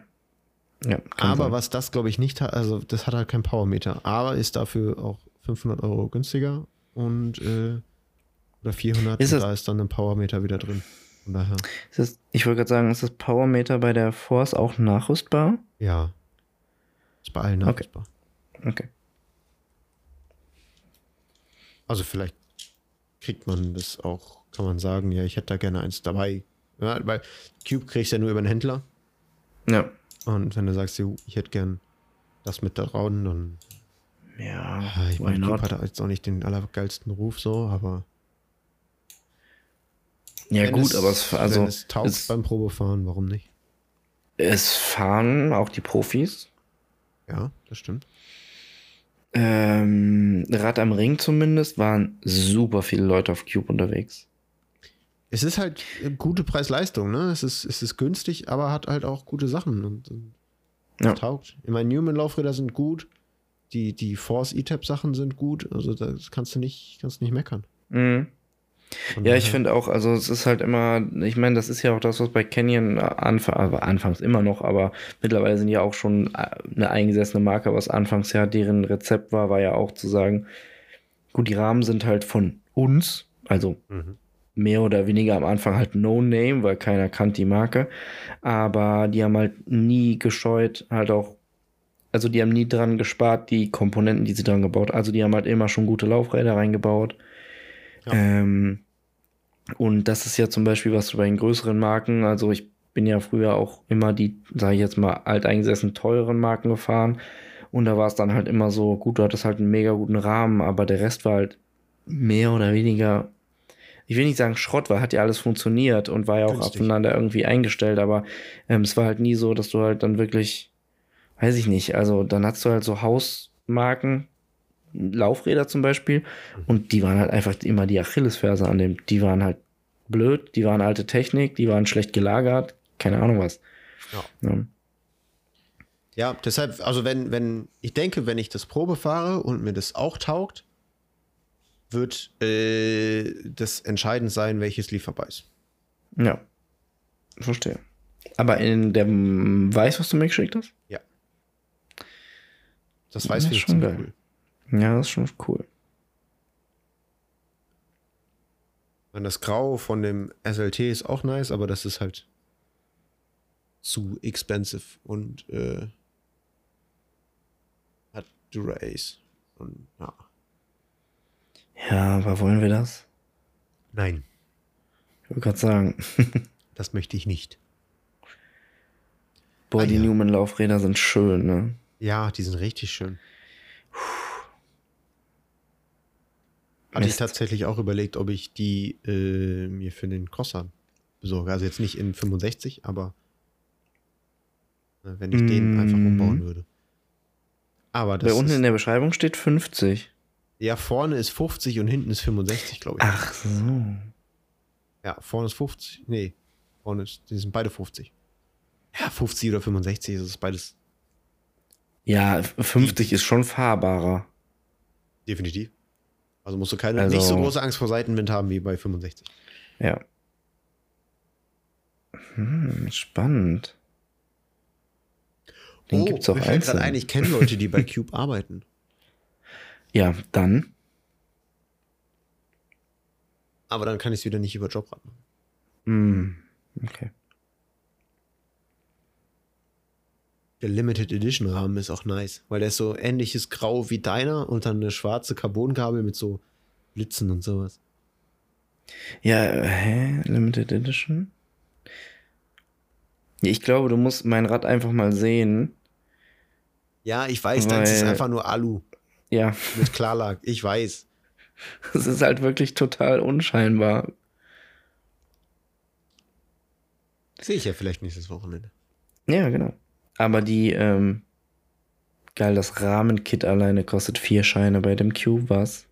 [SPEAKER 2] Ja,
[SPEAKER 1] aber
[SPEAKER 2] sein.
[SPEAKER 1] was das, glaube ich, nicht hat, also das hat halt kein Powermeter, aber ist dafür auch 500 Euro günstiger und äh, oder 400
[SPEAKER 2] Ist
[SPEAKER 1] und da ist dann ein Powermeter wieder drin. Von daher,
[SPEAKER 2] das, ich wollte gerade sagen, ist das Powermeter bei der Force auch nachrüstbar?
[SPEAKER 1] ja. Ist bei allen
[SPEAKER 2] Okay.
[SPEAKER 1] nachrüstbar.
[SPEAKER 2] Okay.
[SPEAKER 1] Also vielleicht kriegt man das auch, kann man sagen, ja, ich hätte da gerne eins dabei. Ja, weil Cube kriegst du ja nur über einen Händler.
[SPEAKER 2] Ja.
[SPEAKER 1] Und wenn du sagst, ich hätte gern das mit da drauf, dann.
[SPEAKER 2] Ja,
[SPEAKER 1] Ja, ich meine, Cube hat jetzt auch nicht den allergeilsten Ruf so, aber.
[SPEAKER 2] Ja, gut,
[SPEAKER 1] es,
[SPEAKER 2] aber es, also,
[SPEAKER 1] wenn es taugt
[SPEAKER 2] es,
[SPEAKER 1] beim Probefahren, warum nicht?
[SPEAKER 2] es fahren auch die Profis.
[SPEAKER 1] Ja, das stimmt.
[SPEAKER 2] Ähm, Rad am Ring zumindest waren super viele Leute auf Cube unterwegs.
[SPEAKER 1] Es ist halt äh, gute Preis-Leistung, ne? Es ist, es ist günstig, aber hat halt auch gute Sachen und, und
[SPEAKER 2] Ja.
[SPEAKER 1] taugt. Ich meine, Newman-Laufräder sind gut, die, die Force E-Tap-Sachen sind gut, also das kannst du nicht, kannst nicht meckern.
[SPEAKER 2] Mhm.
[SPEAKER 1] Von
[SPEAKER 2] Ja, ich finde auch, also es ist halt immer, ich meine, das ist ja auch das, was bei Canyon anf aber anfangs immer noch, aber mittlerweile sind ja auch schon äh, eine eingesessene Marke, was anfangs ja deren Rezept war, war ja auch zu sagen, gut, die Rahmen sind halt von uns, also
[SPEAKER 1] Mhm.
[SPEAKER 2] Mehr oder weniger am Anfang halt No Name, weil keiner kannte die Marke. Aber die haben halt nie gescheut, halt auch, also die haben nie dran gespart, die Komponenten, die sie dran gebaut. Also die haben halt immer schon gute Laufräder reingebaut.
[SPEAKER 1] Ja.
[SPEAKER 2] Ähm, und das ist ja zum Beispiel was bei den größeren Marken. Also ich bin ja früher auch immer die, sage ich jetzt mal, alteingesessen teuren Marken gefahren. Und da war es dann halt immer so, gut, du hattest halt einen mega guten Rahmen, aber der Rest war halt mehr oder weniger, ich will nicht sagen Schrott, weil hat ja alles funktioniert und war ja auch
[SPEAKER 1] Günstig.
[SPEAKER 2] aufeinander irgendwie eingestellt, aber ähm, es war halt nie so, dass du halt dann wirklich, weiß ich nicht, also dann hast du halt so Hausmarken, Laufräder zum Beispiel, und die waren halt einfach immer die Achillesferse an dem, die waren halt blöd, die waren alte Technik, die waren schlecht gelagert, keine Ahnung was.
[SPEAKER 1] Ja.
[SPEAKER 2] Ja.
[SPEAKER 1] Ja, deshalb, also wenn, wenn, ich denke, wenn ich das Probe fahre und mir das auch taugt, wird äh, das entscheidend sein, welches lieferbar ist.
[SPEAKER 2] Ja. Verstehe. Aber in dem Weiß, was du mir geschickt hast?
[SPEAKER 1] Das weiß
[SPEAKER 2] Ja,
[SPEAKER 1] ich
[SPEAKER 2] schon geil.
[SPEAKER 1] cool.
[SPEAKER 2] Ja, das ist schon cool.
[SPEAKER 1] Und das Grau von dem SLT ist auch nice, aber das ist halt zu expensive und äh, hat Dura-Ace. Und ja.
[SPEAKER 2] Ja, aber wollen wir das?
[SPEAKER 1] Nein,
[SPEAKER 2] Ich wollte gerade sagen,
[SPEAKER 1] das möchte ich nicht.
[SPEAKER 2] boah,
[SPEAKER 1] Ah,
[SPEAKER 2] die
[SPEAKER 1] ja.
[SPEAKER 2] Newman-Laufräder sind schön, ne?
[SPEAKER 1] Ja, die sind richtig schön. Hatte ich tatsächlich auch überlegt, ob ich die äh, mir für den Crosser besorge. Also jetzt nicht in 65, aber äh, wenn ich den
[SPEAKER 2] Mm.
[SPEAKER 1] einfach umbauen würde. Aber das
[SPEAKER 2] Bei unten in der Beschreibung steht 50.
[SPEAKER 1] ja, vorne ist 50 und hinten ist 65, glaube ich.
[SPEAKER 2] Ach so.
[SPEAKER 1] Ja, vorne ist 50. Nee, vorne ist, die sind beide 50. Ja, 50 oder 65 ist es beides
[SPEAKER 2] Ja, 50 ist schon fahrbarer.
[SPEAKER 1] definitiv. Also musst du keine,
[SPEAKER 2] Also-
[SPEAKER 1] nicht so große Angst vor Seitenwind haben wie bei 65.
[SPEAKER 2] Ja. Hm, spannend. Den gibt's auch
[SPEAKER 1] Oh, mir fällt gerade ein, ich kenne Leute, die bei Cube arbeiten.
[SPEAKER 2] Ja, dann.
[SPEAKER 1] Aber dann kann ich es wieder nicht über Jobrad machen.
[SPEAKER 2] Hm, okay.
[SPEAKER 1] Der Limited Edition Rahmen ist auch nice, weil der ist so ähnliches Grau wie deiner und dann eine schwarze Carbongabel mit so Blitzen und sowas.
[SPEAKER 2] Ja, hä? Limited Edition? Ich glaube, du musst mein Rad einfach mal sehen.
[SPEAKER 1] Ja, ich weiß, das ist einfach nur Alu.
[SPEAKER 2] Ja.
[SPEAKER 1] Mit Klarlack, ich weiß.
[SPEAKER 2] Es ist halt wirklich total unscheinbar.
[SPEAKER 1] Sehe ich ja vielleicht nächstes Wochenende.
[SPEAKER 2] Ja, genau. Aber die, ähm, geil, das Rahmenkit alleine kostet vier Scheine bei dem Cube, was?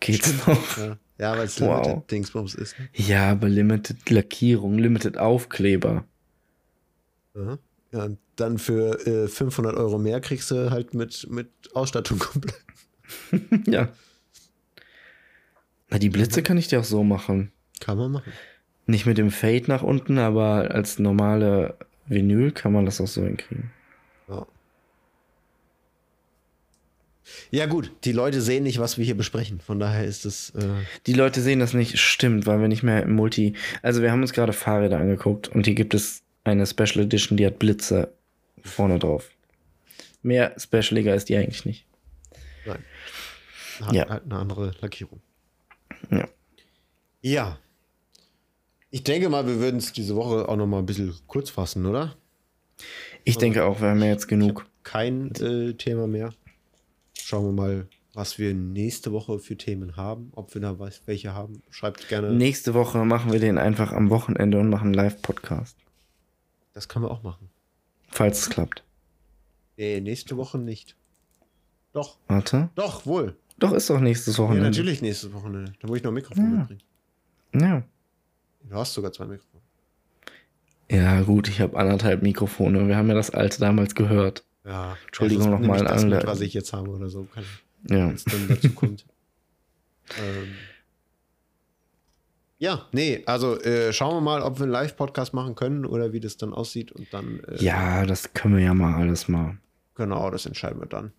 [SPEAKER 2] Geht's noch?
[SPEAKER 1] Ja, ja weil es
[SPEAKER 2] Wow.
[SPEAKER 1] Limited Dingsbums ist. Ne?
[SPEAKER 2] Ja, aber Limited Lackierung, Limited Aufkleber.
[SPEAKER 1] Ja. Ja, und dann für äh, 500 Euro mehr kriegst du halt mit, mit Ausstattung komplett.
[SPEAKER 2] ja. Na, die Blitze kann ich dir auch so machen.
[SPEAKER 1] Kann man machen.
[SPEAKER 2] Nicht mit dem Fade nach unten, aber als normale Vinyl kann man das auch so hinkriegen.
[SPEAKER 1] Ja. Ja, gut, die Leute sehen nicht, was wir hier besprechen. Von daher ist es. Äh,
[SPEAKER 2] Die Leute sehen das nicht, stimmt, weil wir nicht mehr im Multi. Also, wir haben uns gerade Fahrräder angeguckt und hier gibt es eine Special Edition, die hat Blitze vorne drauf. Mehr specialiger ist die eigentlich nicht.
[SPEAKER 1] nein. Hat
[SPEAKER 2] Ja.
[SPEAKER 1] halt eine andere Lackierung.
[SPEAKER 2] Ja.
[SPEAKER 1] Ja. Ich denke mal, wir würden es diese Woche auch noch mal ein bisschen kurz fassen, oder?
[SPEAKER 2] Ich denke auch, wir haben ja jetzt genug.
[SPEAKER 1] Kein äh, Thema mehr. Schauen wir mal, was wir nächste Woche für Themen haben. Ob wir da welche haben. Schreibt gerne.
[SPEAKER 2] Nächste Woche machen wir den einfach am Wochenende und machen einen Live-Podcast.
[SPEAKER 1] Das können wir auch machen.
[SPEAKER 2] Falls es klappt.
[SPEAKER 1] Nee, nächste Woche nicht. Doch,
[SPEAKER 2] Warte.
[SPEAKER 1] doch, wohl.
[SPEAKER 2] Doch, ist doch nächstes
[SPEAKER 1] Ja,
[SPEAKER 2] Wochenende.
[SPEAKER 1] natürlich nächste Wochenende. Da muss ich noch ein Mikrofon
[SPEAKER 2] Ja.
[SPEAKER 1] mitbringen.
[SPEAKER 2] Ja.
[SPEAKER 1] Du hast sogar zwei Mikrofone.
[SPEAKER 2] Ja, gut, ich habe anderthalb Mikrofone. Wir haben ja das alte damals gehört.
[SPEAKER 1] Ja.
[SPEAKER 2] Entschuldigung nochmal an alle-
[SPEAKER 1] was ich jetzt habe oder so, kann
[SPEAKER 2] Ja.
[SPEAKER 1] wenn es dann dazu kommt. ähm. Ja, nee, also äh, schauen wir mal, ob wir einen Live-Podcast machen können oder wie das dann aussieht und dann. Äh,
[SPEAKER 2] Ja, das können wir ja mal alles mal.
[SPEAKER 1] Genau, das entscheiden wir dann,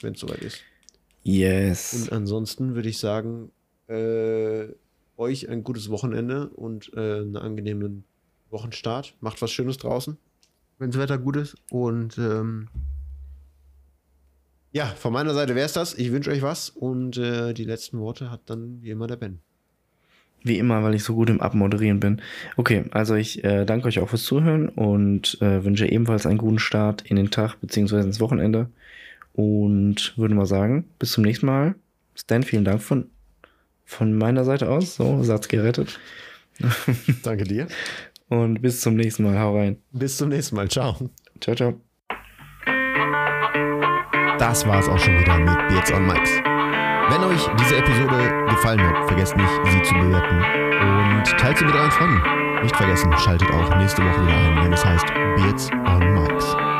[SPEAKER 1] wenn es soweit ist.
[SPEAKER 2] Yes.
[SPEAKER 1] Und ansonsten würde ich sagen, äh, euch ein gutes Wochenende und äh, einen angenehmen Wochenstart. Macht was Schönes draußen, wenn das Wetter gut ist. Und ähm, ja, von meiner Seite wäre es das. Ich wünsche euch was und äh, die letzten Worte hat dann wie immer der Ben.
[SPEAKER 2] Wie immer, weil ich so gut im Abmoderieren bin. Okay, also ich äh, danke euch auch fürs Zuhören und äh, wünsche ebenfalls einen guten Start in den Tag beziehungsweise ins Wochenende. Und würde mal sagen, bis zum nächsten Mal. Stan, vielen Dank von, von meiner Seite aus. So, Satz gerettet.
[SPEAKER 1] Danke dir.
[SPEAKER 2] Und bis zum nächsten Mal. Hau rein.
[SPEAKER 1] Bis zum nächsten Mal. Ciao.
[SPEAKER 2] Ciao, ciao.
[SPEAKER 1] Das war es auch schon wieder mit Beards on Mics. Wenn euch diese Episode gefallen hat, vergesst nicht, sie zu bewerten und teilt sie mit euren Freunden. Nicht vergessen, schaltet auch nächste Woche wieder ein, wenn es heißt Beards on Mics.